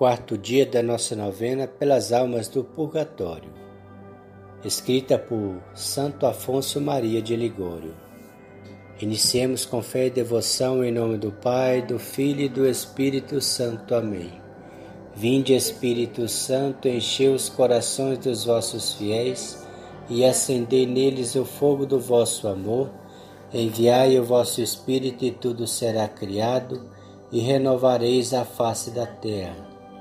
quarto dia da nossa novena pelas almas do purgatório, escrita por Santo Afonso Maria de Ligório. Iniciemos com fé e devoção em nome do Pai, do Filho e do Espírito Santo. Amém. Vinde, Espírito Santo, enchei os corações dos vossos fiéis e acendei neles o fogo do vosso amor. Enviai o vosso Espírito e tudo será criado e renovareis a face da terra.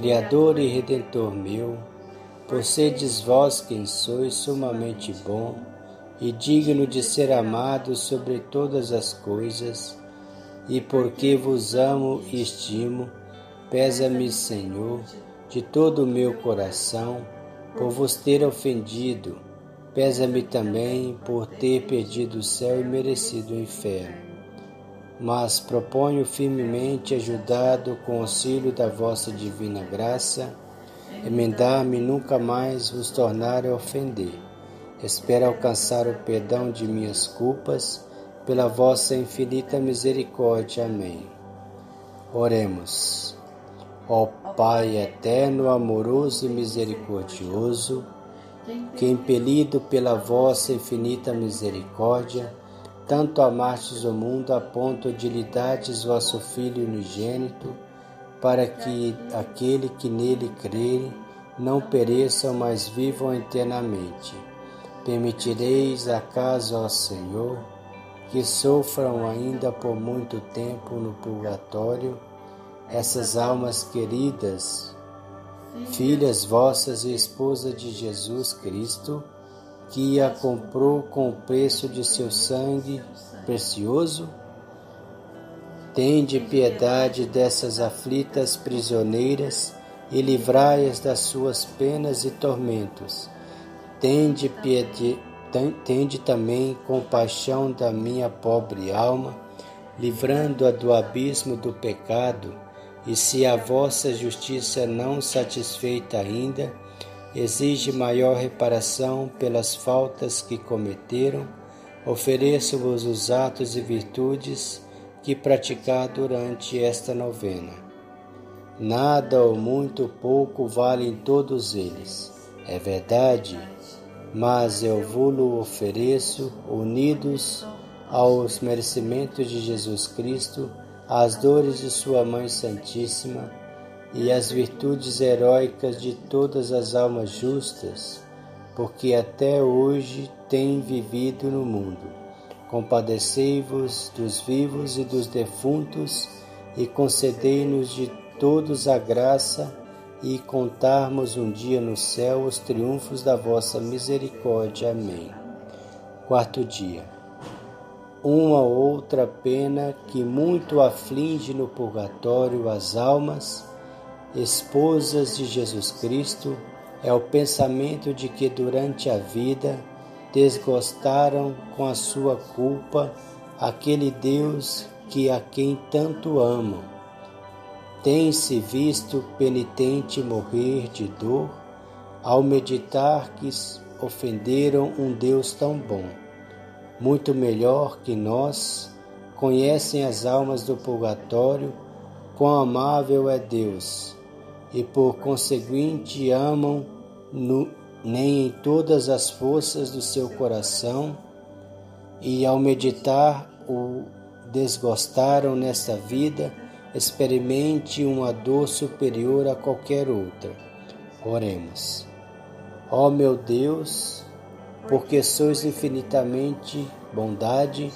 Criador e Redentor meu, por sedes vós quem sois sumamente bom e digno de ser amado sobre todas as coisas, e porque vos amo e estimo, pesa-me, Senhor, de todo o meu coração, por vos ter ofendido, pesa-me também por ter perdido o céu e merecido o inferno mas proponho firmemente, ajudado com o auxílio da vossa divina graça, emendar-me nunca mais vos tornar a ofender. Espero alcançar o perdão de minhas culpas pela vossa infinita misericórdia. Amém. Oremos. Ó Pai eterno, amoroso e misericordioso, que impelido pela vossa infinita misericórdia, tanto amastes o mundo a ponto de lhe dardes vosso Filho unigênito, para que aquele que nele crere não pereçam, mas vivam eternamente. Permitireis acaso, ó Senhor, que sofram ainda por muito tempo no purgatório essas almas queridas, filhas vossas e esposa de Jesus Cristo, que a comprou com o preço de seu sangue precioso? Tende piedade dessas aflitas prisioneiras e livrai-as das suas penas e tormentos. Tende, piedade, tende também compaixão da minha pobre alma, livrando-a do abismo do pecado, e se a vossa justiça não satisfeita ainda, exige maior reparação pelas faltas que cometeram, ofereço-vos os atos e virtudes que praticar durante esta novena. Nada ou muito pouco valem todos eles, é verdade, mas eu vos ofereço unidos aos merecimentos de Jesus Cristo, às dores de Sua Mãe Santíssima, e as virtudes heróicas de todas as almas justas, porque até hoje têm vivido no mundo. Compadecei-vos dos vivos e dos defuntos e concedei-nos de todos a graça e contarmos um dia no céu os triunfos da vossa misericórdia. Amém. Quarto dia. Uma outra pena que muito aflige no purgatório as almas esposas de Jesus Cristo, é o pensamento de que durante a vida desgostaram com a sua culpa aquele Deus que a quem tanto amam. Tem-se visto penitente morrer de dor ao meditar que ofenderam um Deus tão bom, muito melhor que nós, conhecem as almas do purgatório, quão amável é Deus e por conseguinte amam no, nem em todas as forças do seu coração, e ao meditar o desgostaram nesta vida, experimente uma dor superior a qualquer outra. Oremos. Ó meu Deus, porque sois infinitamente bondade,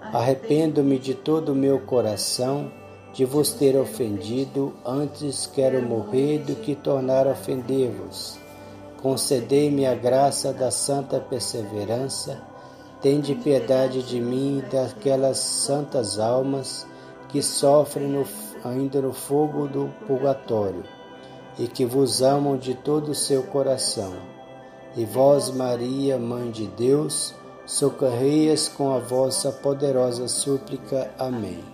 arrependo-me de todo o meu coração de vos ter ofendido, antes quero morrer do que tornar a ofender-vos. Concedei-me a graça da santa perseverança, tende piedade de mim e daquelas santas almas que sofrem no, ainda no fogo do purgatório. e que vos amam de todo o seu coração. E vós, Maria, Mãe de Deus, socorrei-as com a vossa poderosa súplica. Amém.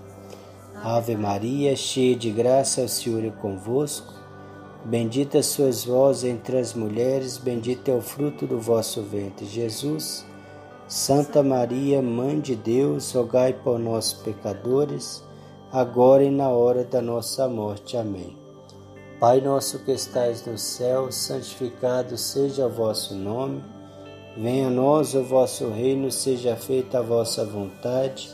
Ave Maria, cheia de graça, o Senhor é convosco. Bendita sois vós entre as mulheres, bendito é o fruto do vosso ventre, Jesus. Santa Maria, Mãe de Deus, rogai por nós pecadores, agora e na hora da nossa morte. Amém. Pai nosso que estais no céu, santificado seja o vosso nome. Venha a nós o vosso reino, seja feita a vossa vontade,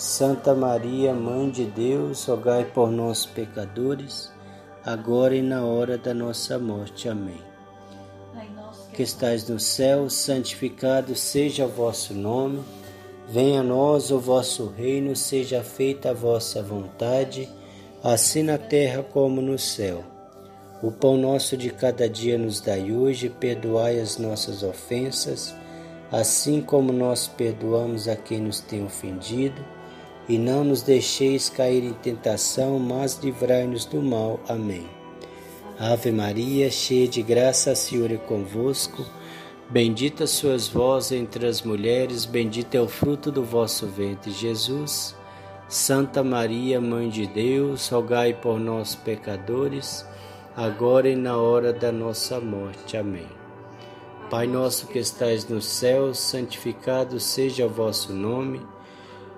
Santa Maria, Mãe de Deus, rogai por nós, pecadores, agora e na hora da nossa morte. Amém. Que estais no céu, santificado seja o vosso nome. Venha a nós o vosso reino, seja feita a vossa vontade assim na terra como no céu. O pão nosso de cada dia nos dai hoje, perdoai as nossas ofensas, assim como nós perdoamos a quem nos tem ofendido, e não nos deixeis cair em tentação, mas livrai-nos do mal. Amém. Ave Maria, cheia de graça, o Senhor é convosco. Bendita sois vós entre as mulheres, bendito é o fruto do vosso ventre, Jesus. Santa Maria, Mãe de Deus, rogai por nós, pecadores, agora e na hora da nossa morte. Amém. Pai nosso que estais no céu, santificado seja o vosso nome.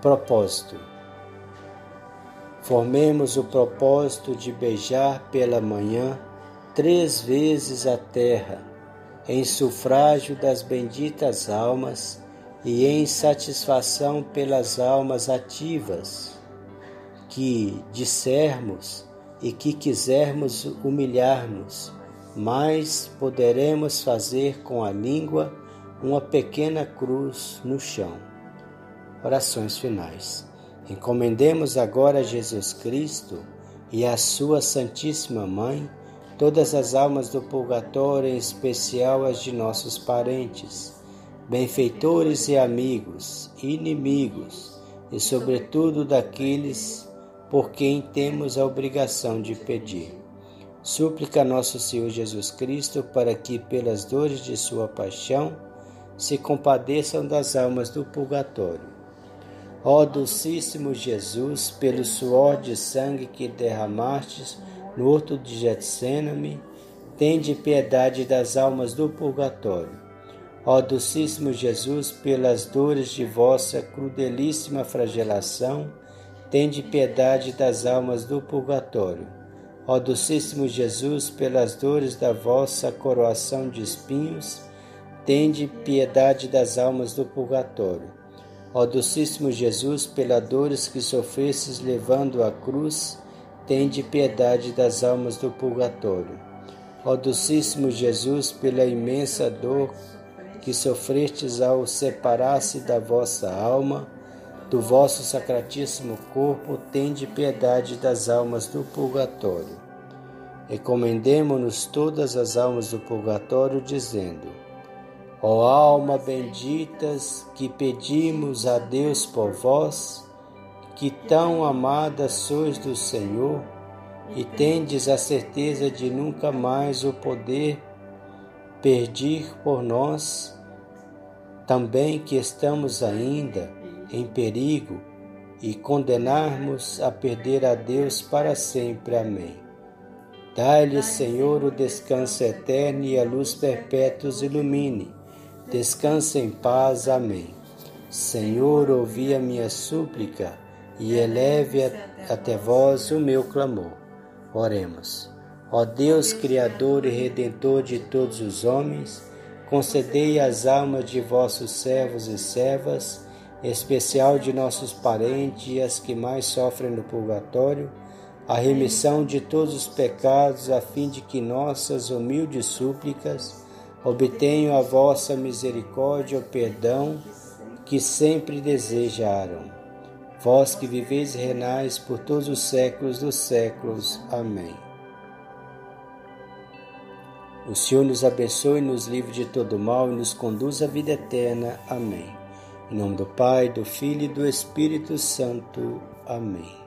Propósito: Formemos o propósito de beijar pela manhã três vezes a terra, em sufrágio das benditas almas e em satisfação pelas almas ativas que dissermos e que quisermos humilhar-nos, mas poderemos fazer com a língua uma pequena cruz no chão. Orações finais. Encomendemos agora a Jesus Cristo e a Sua Santíssima Mãe todas as almas do purgatório, em especial as de nossos parentes, benfeitores e amigos, inimigos, e sobretudo daqueles por quem temos a obrigação de pedir. Súplica nosso Senhor Jesus Cristo para que, pelas dores de sua paixão, se compadeçam das almas do purgatório. Ó Docíssimo Jesus, pelo suor de sangue que derramastes no horto de Getsêname, tende piedade das almas do purgatório. Ó Docíssimo Jesus, pelas dores de vossa crudelíssima flagelação, tende piedade das almas do purgatório. Ó Docíssimo Jesus, pelas dores da vossa coroação de espinhos, tende piedade das almas do purgatório. Ó Docíssimo Jesus, pelas dores que sofrestes levando a cruz, tende piedade das almas do purgatório. Ó Docíssimo Jesus, pela imensa dor que sofrestes ao separar-se da vossa alma, do vosso sacratíssimo corpo, tende piedade das almas do purgatório. Recomendemo-nos todas as almas do purgatório, dizendo: Ó alma benditas, que pedimos a Deus por vós, que tão amadas sois do Senhor, e tendes a certeza de nunca mais o poder perdir por nós, também que estamos ainda em perigo e condenarmos a perder a Deus para sempre. Amém. Dai-lhe, Senhor, o descanso eterno e a luz perpétua ilumine Descanse em paz. Amém. Senhor, ouvi a minha súplica e eleve até vós o meu clamor. Oremos. Ó Deus, Criador e Redentor de todos os homens, concedei às almas de vossos servos e servas, especial de nossos parentes e as que mais sofrem no purgatório, a remissão de todos os pecados, a fim de que nossas humildes súplicas obtenham a vossa misericórdia o perdão que sempre desejaram. Vós que viveis e renais por todos os séculos dos séculos. Amém. O Senhor nos abençoe, nos livre de todo mal e nos conduz à vida eterna. Amém. Em nome do Pai, do Filho e do Espírito Santo. Amém.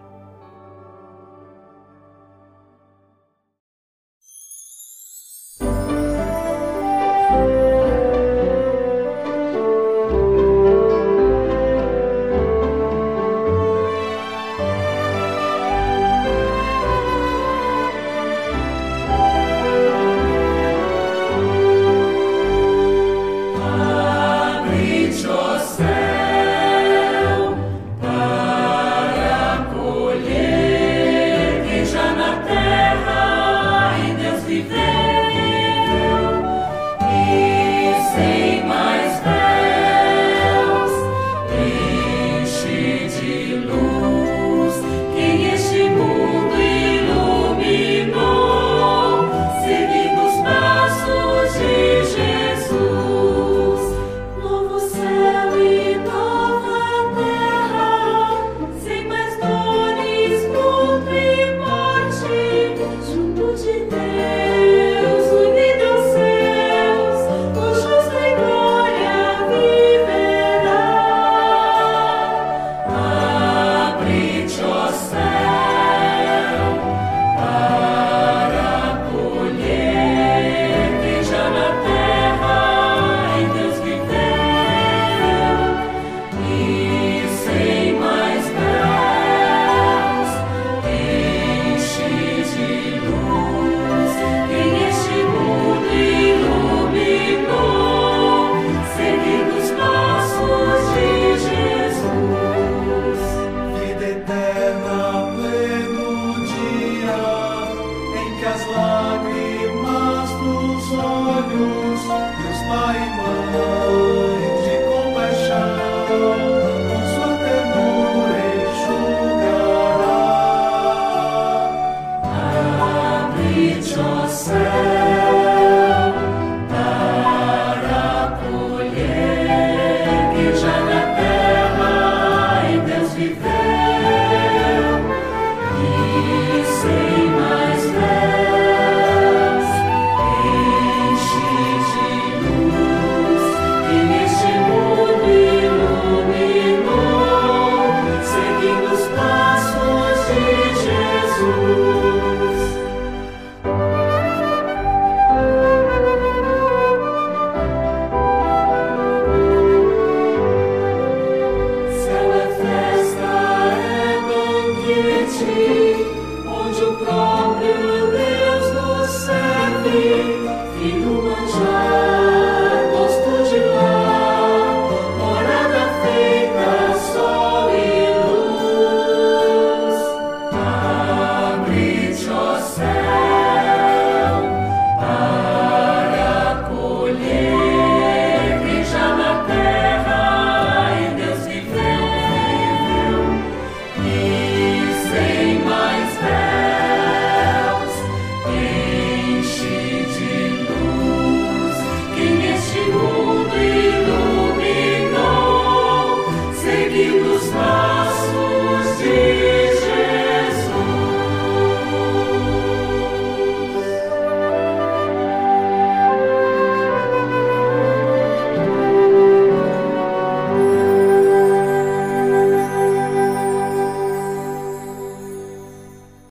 my mind.